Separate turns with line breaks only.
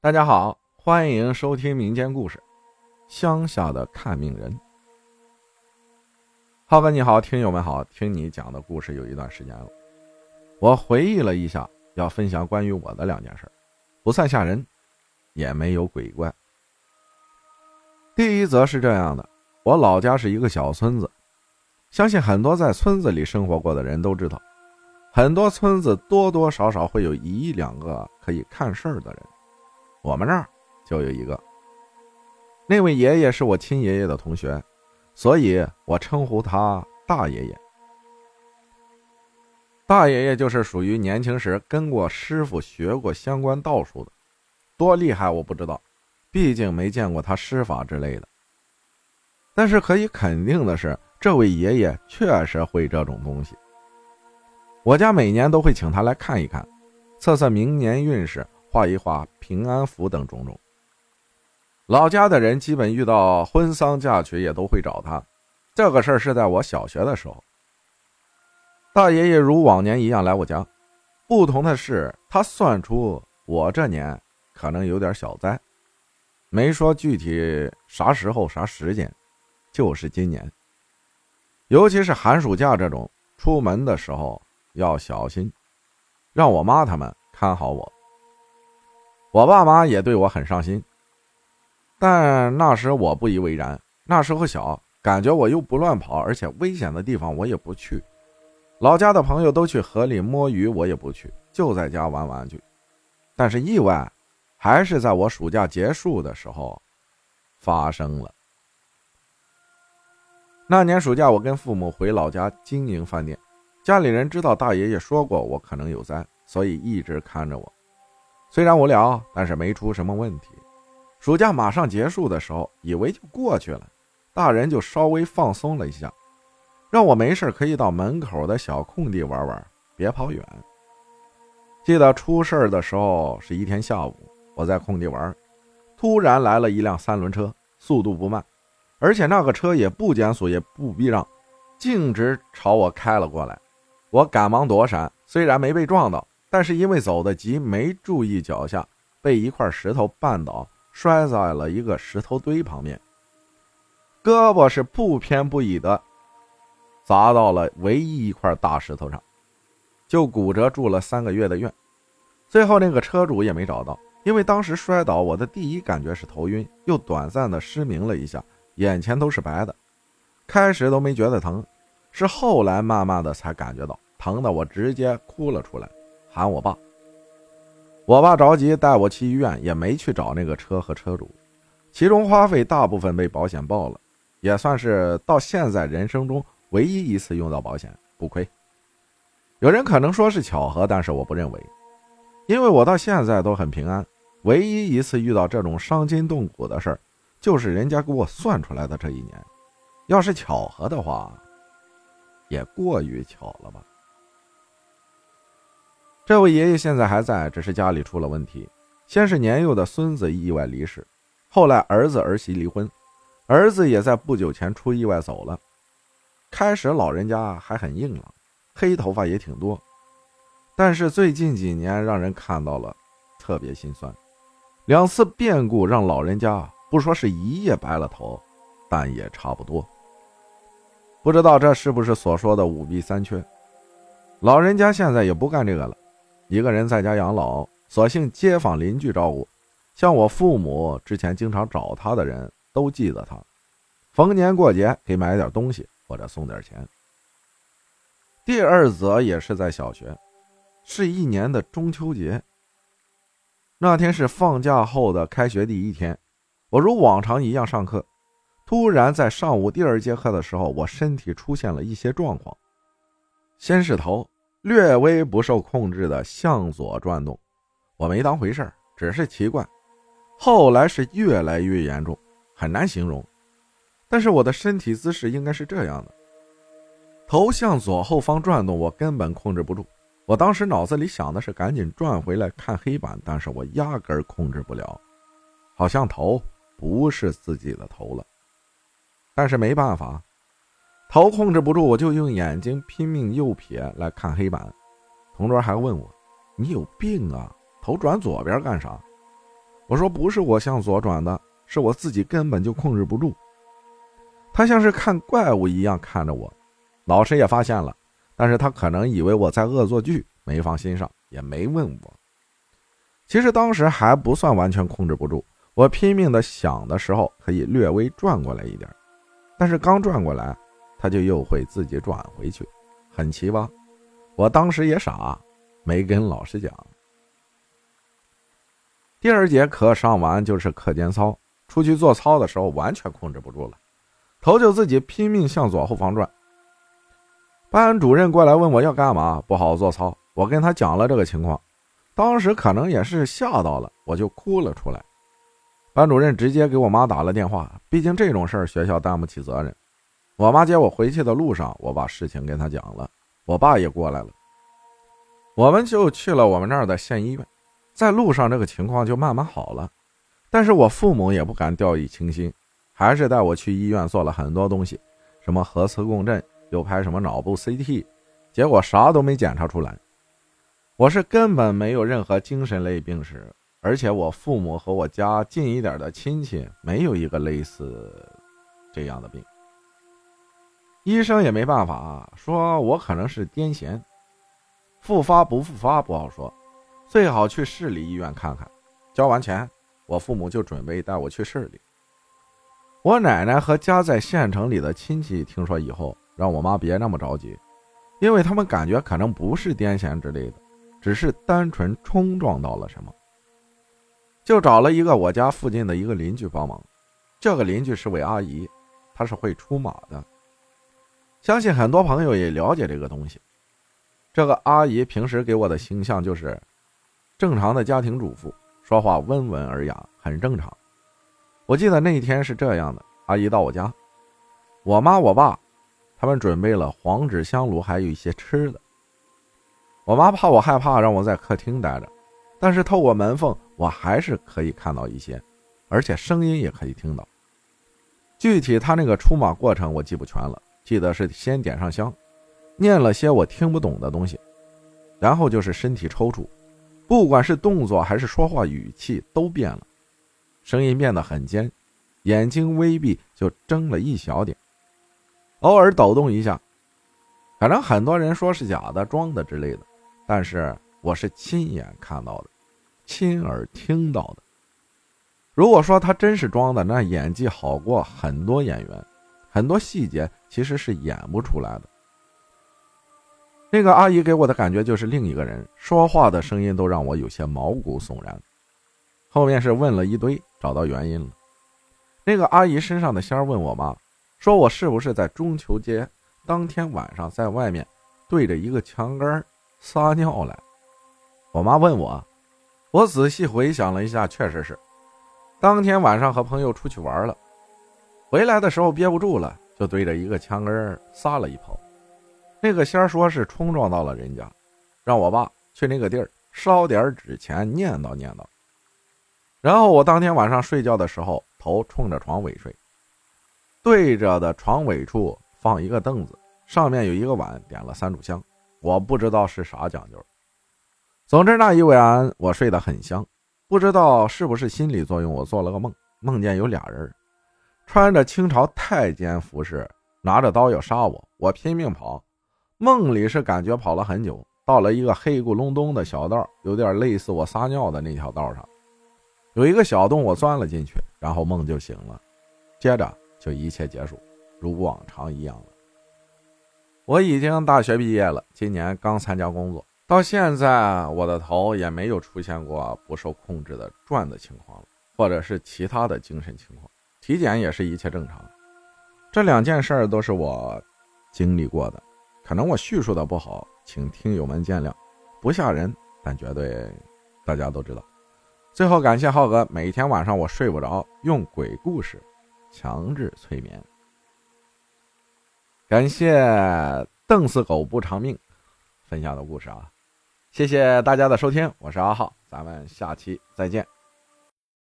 大家好，欢迎收听民间故事《乡下的看命人》。浩哥你好，听友们好，听你讲的故事有一段时间了，我回忆了一下，要分享关于我的两件事，不算吓人，也没有鬼怪。第一则是这样的，我老家是一个小村子，相信很多在村子里生活过的人都知道，很多村子多多少少会有一两个可以看事儿的人。我们那儿就有一个，那位爷爷是我亲爷爷的同学，所以我称呼他大爷爷。大爷爷就是属于年轻时跟过师傅学过相关道术的，多厉害我不知道，毕竟没见过他施法之类的。但是可以肯定的是，这位爷爷确实会这种东西。我家每年都会请他来看一看，测测明年运势。画一画平安符等种种。老家的人基本遇到婚丧嫁娶也都会找他。这个事儿是在我小学的时候，大爷爷如往年一样来我家，不同的是他算出我这年可能有点小灾，没说具体啥时候啥时间，就是今年。尤其是寒暑假这种，出门的时候要小心，让我妈他们看好我。我爸妈也对我很上心，但那时我不以为然。那时候小，感觉我又不乱跑，而且危险的地方我也不去。老家的朋友都去河里摸鱼，我也不去，就在家玩玩具。但是意外还是在我暑假结束的时候发生了。那年暑假，我跟父母回老家经营饭店，家里人知道大爷爷说过我可能有灾，所以一直看着我。虽然无聊，但是没出什么问题。暑假马上结束的时候，以为就过去了，大人就稍微放松了一下，让我没事可以到门口的小空地玩玩，别跑远。记得出事的时候是一天下午，我在空地玩，突然来了一辆三轮车，速度不慢，而且那个车也不减速也不避让，径直朝我开了过来。我赶忙躲闪，虽然没被撞到。但是因为走得急，没注意脚下，被一块石头绊倒，摔在了一个石头堆旁边。胳膊是不偏不倚的砸到了唯一一块大石头上，就骨折住了三个月的院。最后那个车主也没找到，因为当时摔倒，我的第一感觉是头晕，又短暂的失明了一下，眼前都是白的。开始都没觉得疼，是后来慢慢的才感觉到疼的，我直接哭了出来。喊我爸，我爸着急带我去医院，也没去找那个车和车主，其中花费大部分被保险报了，也算是到现在人生中唯一一次用到保险，不亏。有人可能说是巧合，但是我不认为，因为我到现在都很平安。唯一一次遇到这种伤筋动骨的事儿，就是人家给我算出来的这一年。要是巧合的话，也过于巧了吧。这位爷爷现在还在，只是家里出了问题。先是年幼的孙子意外离世，后来儿子儿媳离婚，儿子也在不久前出意外走了。开始老人家还很硬朗，黑头发也挺多，但是最近几年让人看到了，特别心酸。两次变故让老人家不说是一夜白了头，但也差不多。不知道这是不是所说的五弊三缺？老人家现在也不干这个了。一个人在家养老，索性街坊邻居照顾。像我父母之前经常找他的人都记得他，逢年过节给买点东西或者送点钱。第二则也是在小学，是一年的中秋节。那天是放假后的开学第一天，我如往常一样上课，突然在上午第二节课的时候，我身体出现了一些状况，先是头。略微不受控制的向左转动，我没当回事只是奇怪。后来是越来越严重，很难形容。但是我的身体姿势应该是这样的：头向左后方转动，我根本控制不住。我当时脑子里想的是赶紧转回来看黑板，但是我压根控制不了，好像头不是自己的头了。但是没办法。头控制不住，我就用眼睛拼命右撇来看黑板。同桌还问我：“你有病啊？头转左边干啥？”我说不是我向左转的，是我自己根本就控制不住。他像是看怪物一样看着我，老师也发现了，但是他可能以为我在恶作剧，没放心上，也没问我。其实当时还不算完全控制不住，我拼命的想的时候可以略微转过来一点，但是刚转过来，他就又会自己转回去，很奇葩。我当时也傻，没跟老师讲。第二节课上完就是课间操，出去做操的时候完全控制不住了，头就自己拼命向左后方转。班主任过来问我要干嘛，不好好做操。我跟他讲了这个情况，当时可能也是吓到了，我就哭了出来。班主任直接给我妈打了电话，毕竟这种事儿学校担不起责任。我妈接我回去的路上，我把事情跟她讲了，我爸也过来了，我们就去了我们那儿的县医院。在路上，这个情况就慢慢好了，但是我父母也不敢掉以轻心，还是带我去医院做了很多东西，什么核磁共振，又拍什么脑部 CT，结果啥都没检查出来。我是根本没有任何精神类病史，而且我父母和我家近一点的亲戚没有一个类似这样的病。医生也没办法，说我可能是癫痫，复发不复发不好说。最好去市里医院看看。交完钱，我父母就准备带我去市里。我奶奶和家在县城里的亲戚听说以后，让我妈别那么着急，因为他们感觉可能不是癫痫之类的，只是单纯冲撞到了什么。就找了一个我家附近的一个邻居帮忙。这个邻居是位阿姨，她是会出马的，相信很多朋友也了解这个东西。这个阿姨平时给我的形象就是。正常的家庭主妇，说话温文尔雅，很正常。我记得那一天是这样的：阿姨到我家，我妈、我爸，他们准备了黄纸香炉，还有一些吃的。我妈怕我害怕，让我在客厅待着，但是透过门缝，我还是可以看到一些，而且声音也可以听到。具体他那个出马过程我记不全了，记得是先点上香，念了些我听不懂的东西，然后就是身体抽搐。不管是动作还是说话语气都变了，声音变得很尖，眼睛微闭就睁了一小点，偶尔抖动一下。反正很多人说是假的、装的之类的，但是我是亲眼看到的，亲耳听到的。如果说他真是装的，那演技好过很多演员，很多细节其实是演不出来的。那个阿姨给我的感觉就是另一个人，说话的声音都让我有些毛骨悚然。后面是问了一堆，找到原因了。那个阿姨身上的仙儿问我妈，说我是不是在中秋节当天晚上在外面对着一个墙根撒尿来？我妈问我，我仔细回想了一下，确实是，当天晚上和朋友出去玩了，回来的时候憋不住了，就对着一个墙根撒了一泡。那个仙儿说是冲撞到了人家，让我爸去那个地儿烧点纸钱念叨念叨。然后我当天晚上睡觉的时候，头冲着床尾睡，对着的床尾处放一个凳子，上面有一个碗，点了三炷香。我不知道是啥讲究，总之那一晚我睡得很香。不知道是不是心理作用，我做了个梦，梦见有俩人，穿着清朝太监服饰，拿着刀要杀我，我拼命跑。梦里是感觉跑了很久，到了一个黑咕隆咚的小道，有点类似我撒尿的那条道上，有一个小洞，我钻了进去，然后梦就醒了，接着就一切结束，如往常一样了。我已经大学毕业了，今年刚参加工作，到现在我的头也没有出现过不受控制的转的情况了，或者是其他的精神情况，体检也是一切正常。这两件事儿都是我经历过的。可能我叙述的不好，请听友们见谅，不吓人，但绝对大家都知道。最后感谢浩哥，每天晚上我睡不着，用鬼故事强制催眠。感谢瞪死狗不偿命分享的故事啊，谢谢大家的收听，我是阿浩，咱们下期再见。